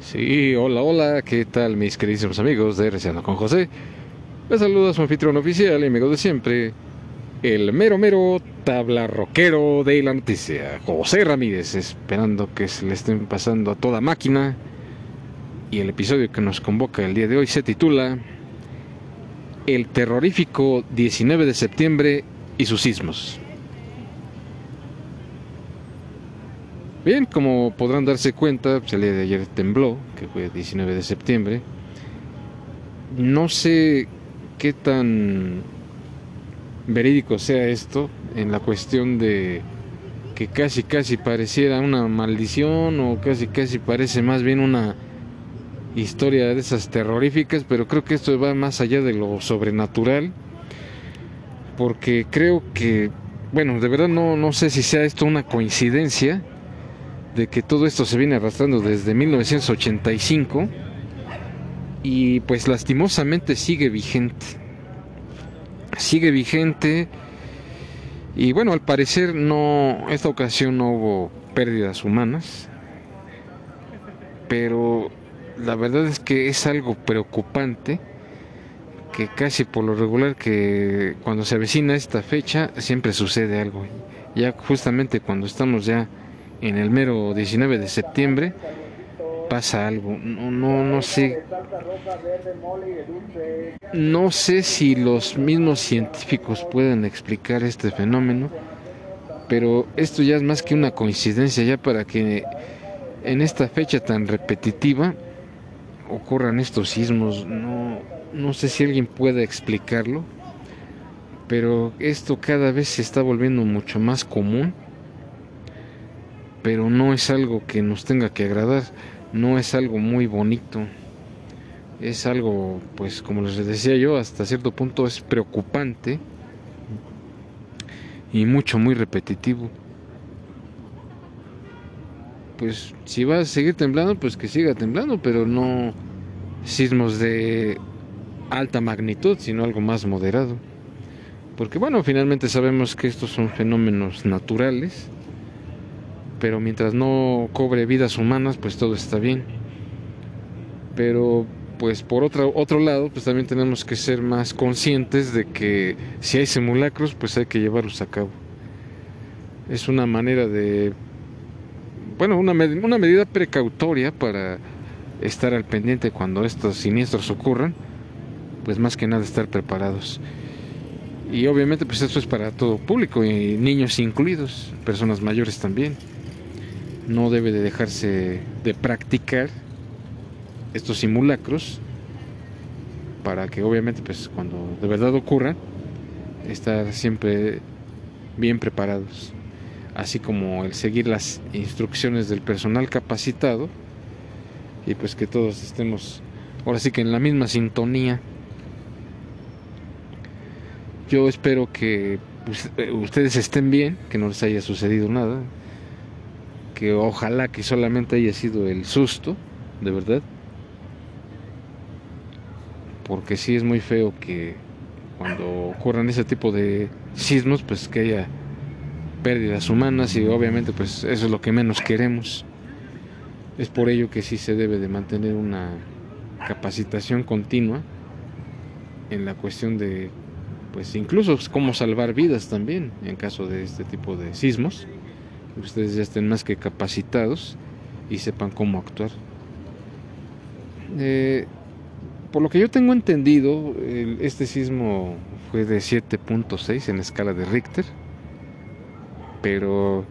Sí, hola, hola, ¿qué tal mis queridísimos amigos de Reciendo con José? Les saluda su anfitrión oficial y amigo de siempre, el mero mero tabla rockero de la noticia, José Ramírez, esperando que se le estén pasando a toda máquina. Y el episodio que nos convoca el día de hoy se titula El terrorífico 19 de septiembre y sus sismos. Bien, como podrán darse cuenta, pues, el día de ayer tembló, que fue el 19 de septiembre. No sé qué tan verídico sea esto en la cuestión de que casi casi pareciera una maldición o casi casi parece más bien una historia de esas terroríficas, pero creo que esto va más allá de lo sobrenatural, porque creo que, bueno, de verdad no, no sé si sea esto una coincidencia, de que todo esto se viene arrastrando desde 1985 y pues lastimosamente sigue vigente. Sigue vigente y bueno, al parecer no esta ocasión no hubo pérdidas humanas, pero la verdad es que es algo preocupante que casi por lo regular que cuando se avecina esta fecha siempre sucede algo. Ya justamente cuando estamos ya en el mero 19 de septiembre pasa algo. No, no, no sé. No sé si los mismos científicos pueden explicar este fenómeno, pero esto ya es más que una coincidencia ya para que en esta fecha tan repetitiva ocurran estos sismos. No, no sé si alguien puede explicarlo, pero esto cada vez se está volviendo mucho más común pero no es algo que nos tenga que agradar, no es algo muy bonito. Es algo, pues como les decía yo, hasta cierto punto es preocupante y mucho, muy repetitivo. Pues si va a seguir temblando, pues que siga temblando, pero no sismos de alta magnitud, sino algo más moderado. Porque bueno, finalmente sabemos que estos son fenómenos naturales pero mientras no cobre vidas humanas, pues todo está bien. Pero pues por otro, otro lado, pues también tenemos que ser más conscientes de que si hay simulacros, pues hay que llevarlos a cabo. Es una manera de, bueno, una, una medida precautoria para estar al pendiente cuando estos siniestros ocurran, pues más que nada estar preparados. Y obviamente pues esto es para todo público, y niños incluidos, personas mayores también no debe de dejarse de practicar estos simulacros para que obviamente pues cuando de verdad ocurra estar siempre bien preparados. Así como el seguir las instrucciones del personal capacitado y pues que todos estemos ahora sí que en la misma sintonía. Yo espero que pues, eh, ustedes estén bien que no les haya sucedido nada que ojalá que solamente haya sido el susto, de verdad. Porque sí es muy feo que cuando ocurran ese tipo de sismos, pues que haya pérdidas humanas y obviamente pues eso es lo que menos queremos. Es por ello que sí se debe de mantener una capacitación continua en la cuestión de pues incluso cómo salvar vidas también en caso de este tipo de sismos ustedes ya estén más que capacitados y sepan cómo actuar. Eh, por lo que yo tengo entendido, este sismo fue de 7.6 en escala de Richter, pero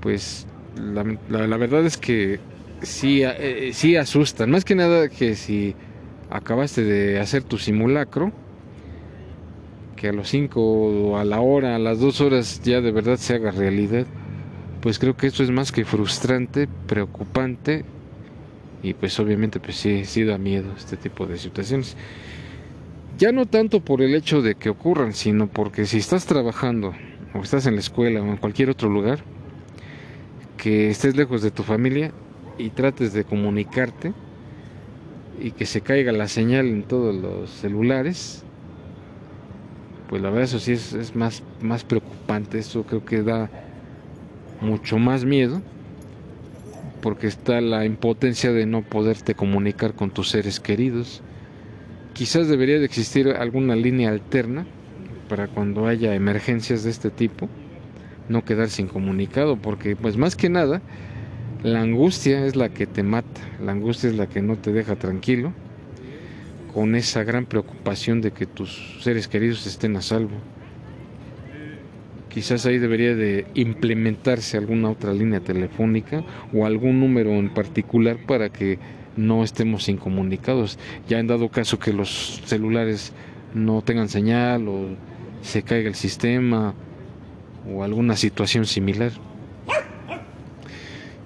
pues la, verdad es que sí, eh, sí asustan, más que nada que si acabaste de hacer tu simulacro, que a los 5 o a la hora, a las 2 horas ya de verdad se haga realidad pues creo que esto es más que frustrante, preocupante y pues obviamente pues sí, sí da miedo este tipo de situaciones. Ya no tanto por el hecho de que ocurran, sino porque si estás trabajando o estás en la escuela o en cualquier otro lugar, que estés lejos de tu familia y trates de comunicarte y que se caiga la señal en todos los celulares, pues la verdad eso sí es, más, más preocupante, eso creo que da mucho más miedo, porque está la impotencia de no poderte comunicar con tus seres queridos. Quizás debería de existir alguna línea alterna para cuando haya emergencias de este tipo, no quedar sin comunicado, porque pues más que nada, la angustia es la que te mata, la angustia es la que no te deja tranquilo, con esa gran preocupación de que tus seres queridos estén a salvo. Quizás ahí debería de implementarse alguna otra línea telefónica o algún número en particular para que no estemos incomunicados. Ya en dado caso que los celulares no tengan señal o se caiga el sistema o alguna situación similar.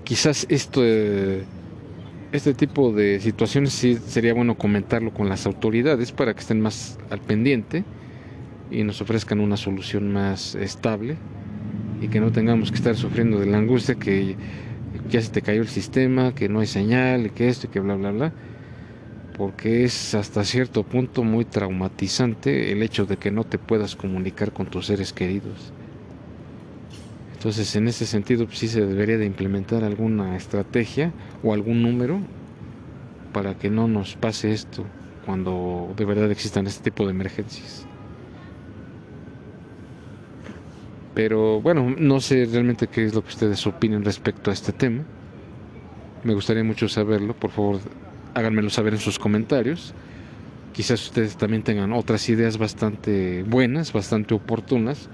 Quizás esto, este tipo de situaciones sí sería bueno comentarlo con las autoridades para que estén más al pendiente y nos ofrezcan una solución más estable y que no tengamos que estar sufriendo de la angustia que ya se te cayó el sistema, que no hay señal que esto y que bla bla bla porque es hasta cierto punto muy traumatizante el hecho de que no te puedas comunicar con tus seres queridos. Entonces, en ese sentido, pues, sí se debería de implementar alguna estrategia o algún número para que no nos pase esto cuando de verdad existan este tipo de emergencias. Pero bueno, no sé realmente qué es lo que ustedes opinen respecto a este tema. Me gustaría mucho saberlo. Por favor, háganmelo saber en sus comentarios. Quizás ustedes también tengan otras ideas bastante buenas, bastante oportunas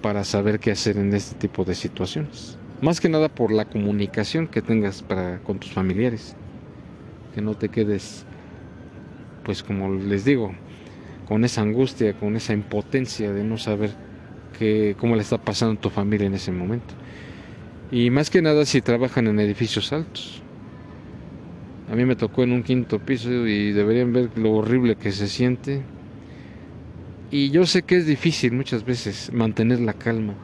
para saber qué hacer en este tipo de situaciones. Más que nada por la comunicación que tengas para con tus familiares. Que no te quedes pues como les digo, con esa angustia, con esa impotencia de no saber cómo le está pasando tu familia en ese momento. Y más que nada si trabajan en edificios altos. A mí me tocó en un quinto piso y deberían ver lo horrible que se siente. Y yo sé que es difícil muchas veces mantener la calma,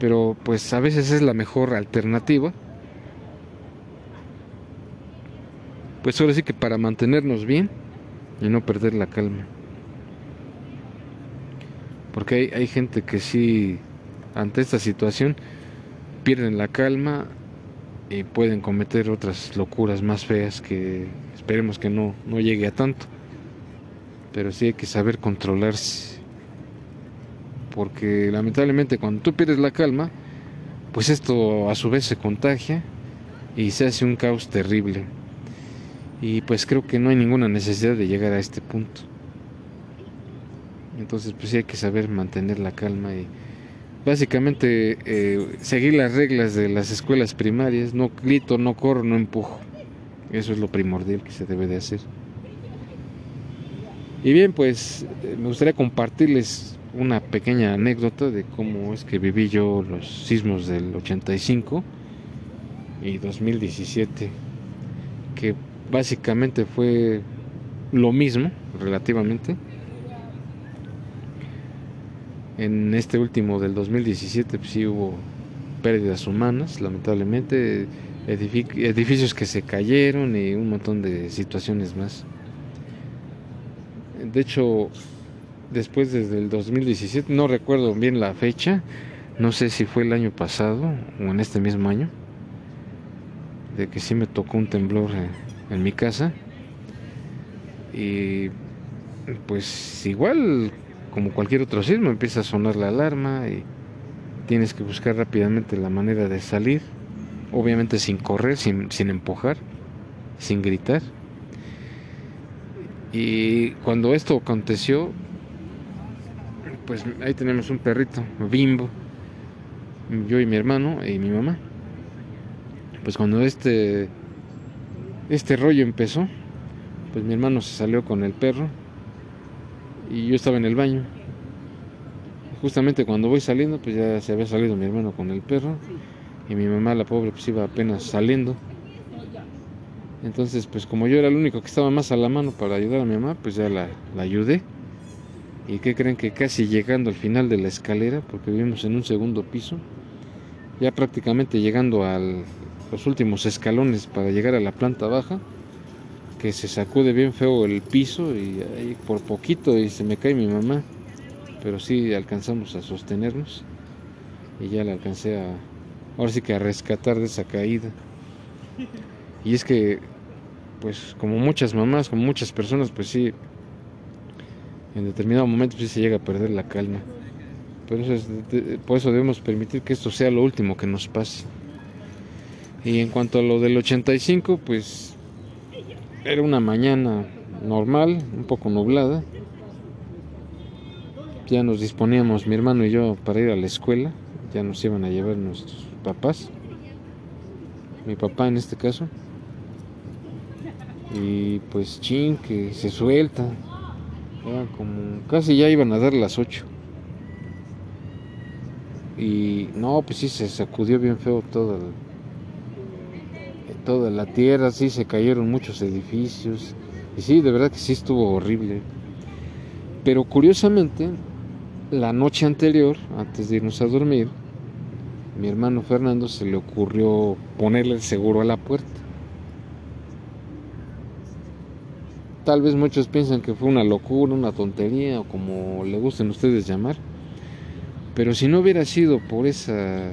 pero pues a veces es la mejor alternativa. Pues ahora sí que para mantenernos bien y no perder la calma. Porque hay, hay gente que sí, ante esta situación, pierden la calma y pueden cometer otras locuras más feas que esperemos que no, no llegue a tanto. Pero sí hay que saber controlarse. Porque lamentablemente cuando tú pierdes la calma, pues esto a su vez se contagia y se hace un caos terrible. Y pues creo que no hay ninguna necesidad de llegar a este punto. Entonces pues sí hay que saber mantener la calma y básicamente eh, seguir las reglas de las escuelas primarias, no grito, no corro, no empujo. Eso es lo primordial que se debe de hacer. Y bien, pues eh, me gustaría compartirles una pequeña anécdota de cómo es que viví yo los sismos del 85 y 2017, que básicamente fue lo mismo relativamente en este último del 2017 pues, sí hubo pérdidas humanas, lamentablemente, edificios que se cayeron y un montón de situaciones más. De hecho, después desde el 2017, no recuerdo bien la fecha, no sé si fue el año pasado o en este mismo año, de que sí me tocó un temblor en, en mi casa. Y pues igual como cualquier otro sismo, empieza a sonar la alarma y tienes que buscar rápidamente la manera de salir, obviamente sin correr, sin, sin empujar, sin gritar. Y cuando esto aconteció, pues ahí tenemos un perrito, bimbo, yo y mi hermano y mi mamá. Pues cuando este, este rollo empezó, pues mi hermano se salió con el perro y yo estaba en el baño. Justamente cuando voy saliendo, pues ya se había salido mi hermano con el perro y mi mamá, la pobre, pues iba apenas saliendo. Entonces, pues como yo era el único que estaba más a la mano para ayudar a mi mamá, pues ya la, ayudé. ¿Y qué creen que casi llegando al final de la escalera, porque vivimos en un segundo piso, ya prácticamente llegando a los últimos escalones para llegar a la planta baja, que se sacude bien feo el piso y por poquito y se me cae mi mamá. Pero sí alcanzamos a sostenernos y ya la alcancé a, ahora sí que a rescatar de esa caída. Y es que, pues como muchas mamás, como muchas personas, pues sí, en determinado momento sí se llega a perder la calma. Por eso, por eso debemos permitir que esto sea lo último que nos pase. Y en cuanto a lo del 85, pues era una mañana normal, un poco nublada. Ya nos disponíamos mi hermano y yo para ir a la escuela. Ya nos iban a llevar nuestros papás. Mi papá en este caso. Y pues chin, que se suelta. Era como casi ya iban a dar las 8. Y no, pues sí, se sacudió bien feo todo toda la tierra, sí, se cayeron muchos edificios. Y sí, de verdad que sí estuvo horrible. Pero curiosamente, la noche anterior, antes de irnos a dormir, mi hermano Fernando se le ocurrió ponerle el seguro a la puerta. Tal vez muchos piensan que fue una locura, una tontería o como le gusten ustedes llamar. Pero si no hubiera sido por esa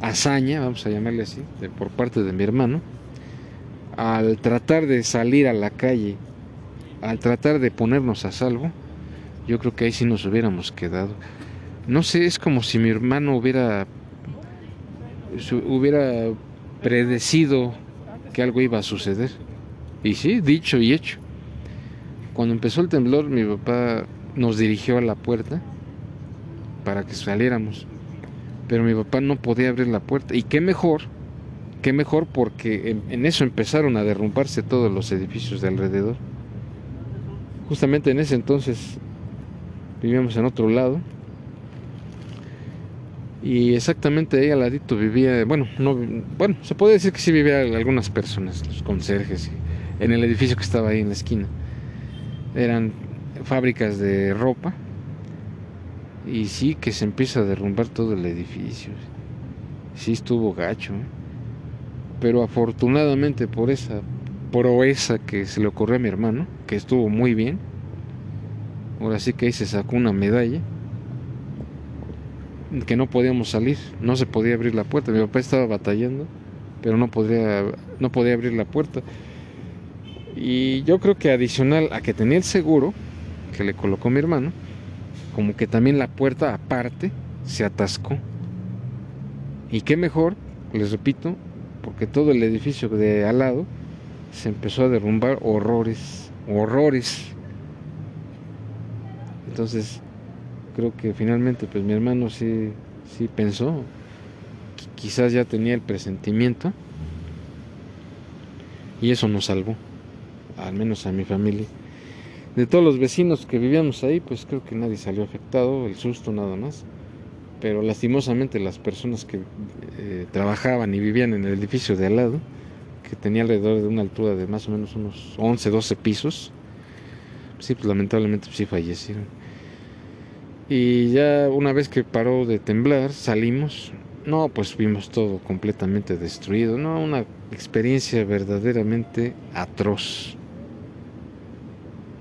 hazaña, vamos a llamarle así, por parte de mi hermano, al tratar de salir a la calle, al tratar de ponernos a salvo, yo creo que ahí sí nos hubiéramos quedado. No sé, es como si mi hermano hubiera hubiera predecido que algo iba a suceder. Y sí, dicho y hecho. Cuando empezó el temblor, mi papá nos dirigió a la puerta para que saliéramos. Pero mi papá no podía abrir la puerta. Y qué mejor, qué mejor porque en, eso empezaron a derrumbarse todos los edificios de alrededor. Justamente en ese entonces vivíamos en otro lado. Y exactamente ahí al ladito vivía, bueno, no, bueno, se puede decir que sí vivían algunas personas, los conserjes, en el edificio que estaba ahí en la esquina. Eran fábricas de ropa y sí que se empieza a derrumbar todo el edificio. Sí estuvo gacho. ¿eh? Pero afortunadamente por esa proeza que se le ocurrió a mi hermano, que estuvo muy bien. Ahora sí que ahí se sacó una medalla. Que no podíamos salir, no se podía abrir la puerta. Mi papá estaba batallando, pero no podía, no podía abrir la puerta. Y yo creo que adicional a que tenía el seguro que le colocó mi hermano, como que también la puerta aparte se atascó. Y qué mejor, les repito, porque todo el edificio de al lado se empezó a derrumbar horrores, horrores. Entonces, creo que finalmente pues mi hermano sí sí pensó, quizás ya tenía el presentimiento y eso nos salvó, al menos a mi familia de todos los vecinos que vivíamos ahí, pues creo que nadie salió afectado, el susto nada más. Pero lastimosamente las personas que eh, trabajaban y vivían en el edificio de al lado, que tenía alrededor de una altura de más o menos unos 11, 12 pisos, sí, pues lamentablemente sí fallecieron. Y ya una vez que paró de temblar, salimos. No, pues vimos todo completamente destruido. No, una experiencia verdaderamente atroz.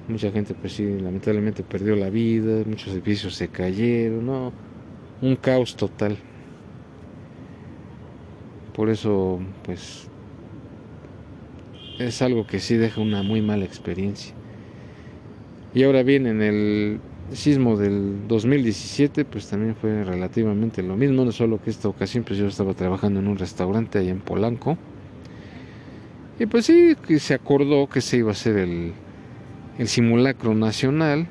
Mucha gente, pues sí, lamentablemente perdió la vida, muchos edificios se cayeron, ¿no? Un caos total. Por eso, pues, es algo que sí deja una muy mala experiencia. Y ahora bien, en el sismo del 2017, pues también fue relativamente lo mismo, no solo que esta ocasión, pues yo estaba trabajando en un restaurante allá en Polanco. Y pues sí, que se acordó que se iba a hacer el, el simulacro nacional.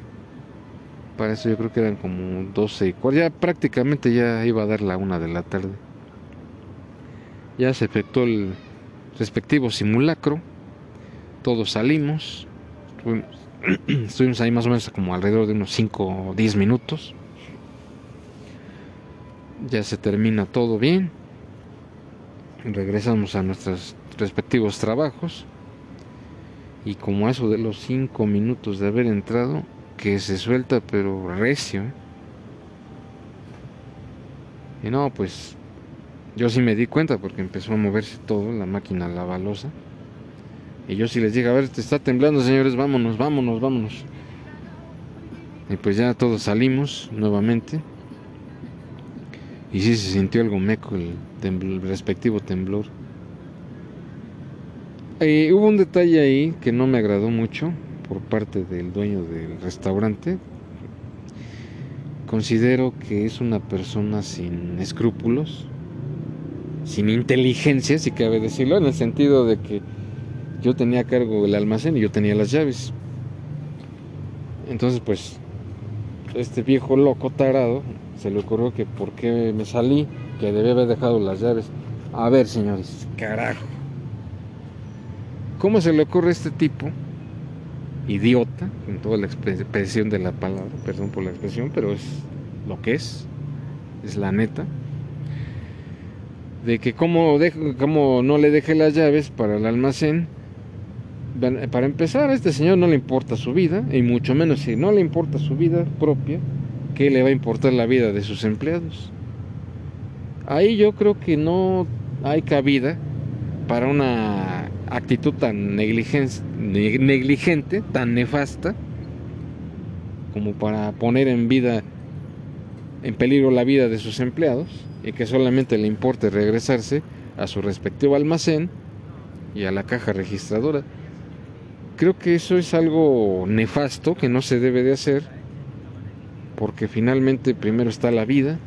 Para eso yo creo que eran como 12 y cuarto. Ya prácticamente ya iba a dar la una de la tarde. Ya se efectuó el respectivo simulacro. Todos salimos. Estuvimos, ahí más o menos como alrededor de unos 5 o 10 minutos. Ya se termina todo bien. Regresamos a nuestros respectivos trabajos y como eso de los cinco minutos de haber entrado, que se suelta pero recio. ¿eh? Y no, pues yo sí me di cuenta porque empezó a moverse todo, la máquina la balosa. Y yo sí les dije, a ver, te está temblando señores, vámonos, vámonos, vámonos. Y pues ya todos salimos nuevamente. Y sí se sintió algo meco el, el respectivo temblor. Eh, hubo un detalle ahí que no me agradó mucho por parte del dueño del restaurante. Considero que es una persona sin escrúpulos, sin inteligencia, si cabe decirlo, en el sentido de que yo tenía cargo el almacén y yo tenía las llaves. Entonces, pues, este viejo loco tarado se le ocurrió que por qué me salí, que debía haber dejado las llaves. A ver, señores, carajo. ¿Cómo se le ocurre a este tipo? Idiota, en toda la expresión de la palabra, perdón por la expresión, pero es lo que es, es la neta. De que como, como no le dejé las llaves para el almacén, para empezar, a este señor no le importa su vida, y mucho menos si no le importa su vida propia, ¿qué le va a importar la vida de sus empleados? Ahí yo creo que no hay cabida para una actitud tan negligente, tan nefasta, como para poner en vida, en peligro la vida de sus empleados, y que solamente le importe regresarse a su respectivo almacén y a la caja registradora. Creo que eso es algo nefasto que no se debe de hacer porque finalmente primero está la vida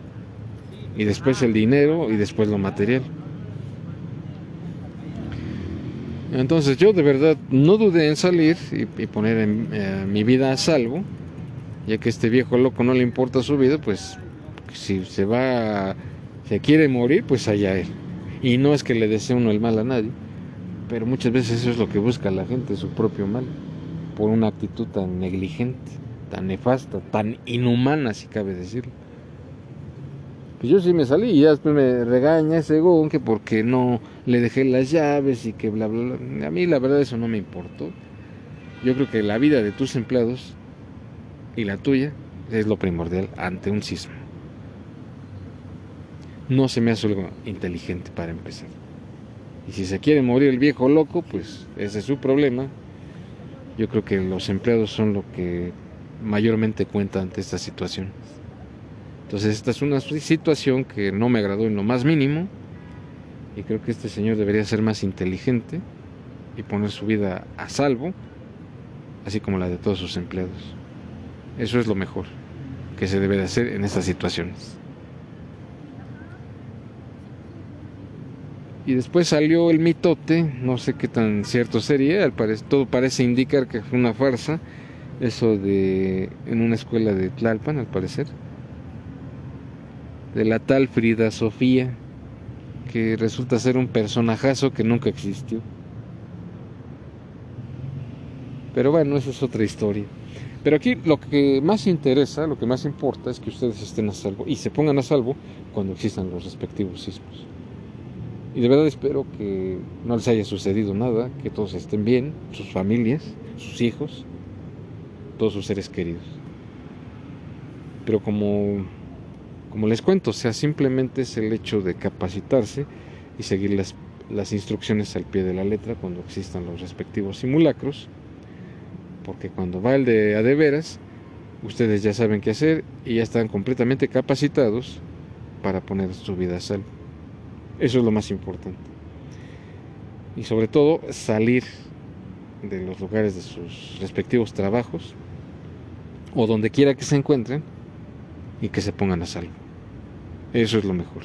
y después el dinero y después lo material. Entonces yo de verdad no dudé en salir y, poner eh, mi vida a salvo, ya que este viejo loco no le importa su vida, pues si se va, se quiere morir, pues allá él. Y no es que le desee uno el mal a nadie, pero muchas veces eso es lo que busca la gente, su propio mal, por una actitud tan negligente, tan nefasta, tan inhumana, si cabe decirlo. Pues yo sí me salí y ya después me regaña según que porque no le dejé las llaves y que bla, bla, bla. A mí la verdad eso no me importó. Yo creo que la vida de tus empleados y la tuya es lo primordial ante un sismo. No se me hace algo inteligente para empezar. Y si se quiere morir el viejo loco, pues ese es su problema. Yo creo que los empleados son lo que mayormente cuenta ante esta situación. Entonces esta es una situación que no me agradó en lo más mínimo y creo que este señor debería ser más inteligente y poner su vida a salvo, así como la de todos sus empleados. Eso es lo mejor que se debe de hacer en estas situaciones. Y después salió el mitote, no sé qué tan cierto sería, todo parece indicar que fue una farsa, eso de en una escuela de Tlalpan, al parecer, de la tal Frida Sofía, que resulta ser un personajazo que nunca existió. Pero bueno, esa es otra historia. Pero aquí lo que más interesa, lo que más importa es que ustedes estén a salvo y se pongan a salvo cuando existan los respectivos sismos. Y de verdad espero que no les haya sucedido nada, que todos estén bien, sus familias, sus hijos, todos sus seres queridos. Pero como, como les cuento, o sea, simplemente es el hecho de capacitarse y seguir las, las instrucciones al pie de la letra cuando existan los respectivos simulacros, porque cuando va el de a de veras, ustedes ya saben qué hacer y ya están completamente capacitados para poner su vida a salvo. Eso es lo más importante. Y sobre todo salir de los lugares de sus respectivos trabajos o donde quiera que se encuentren y que se pongan a salvo. Eso es lo mejor.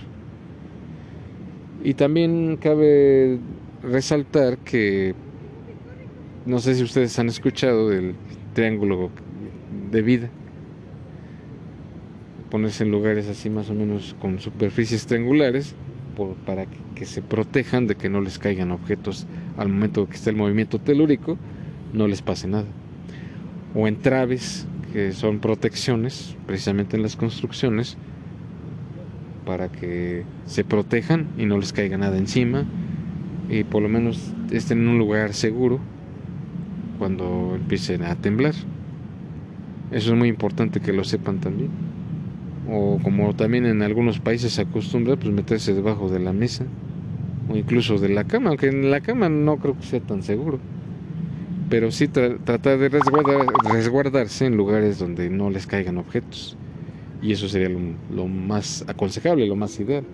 Y también cabe resaltar que no sé si ustedes han escuchado del triángulo de vida. Ponerse en lugares así más o menos con superficies triangulares para que, se protejan de que no les caigan objetos al momento que esté el movimiento telúrico, no les pase nada. O en traves, que son protecciones, precisamente en las construcciones, para que se protejan y no les caiga nada encima y por lo menos estén en un lugar seguro cuando empiecen a temblar. Eso es muy importante que lo sepan también o como también en algunos países se acostumbra, pues meterse debajo de la mesa o incluso de la cama, aunque en la cama no creo que sea tan seguro. Pero sí tratar de resguardarse en lugares donde no les caigan objetos. Y eso sería lo, más aconsejable, lo más ideal.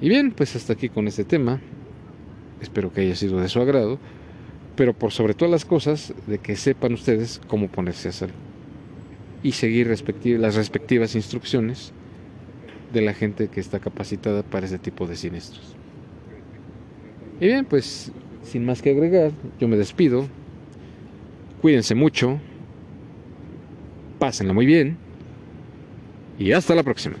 Y bien, pues hasta aquí con este tema. espero que haya sido de su agrado, pero por sobre todas las cosas, de que sepan ustedes cómo ponerse a hacerlo y seguir las respectivas instrucciones de la gente que está capacitada para ese tipo de siniestros. Y bien, pues sin más que agregar, yo me despido. Cuídense mucho. Pásenla muy bien. Y hasta la próxima.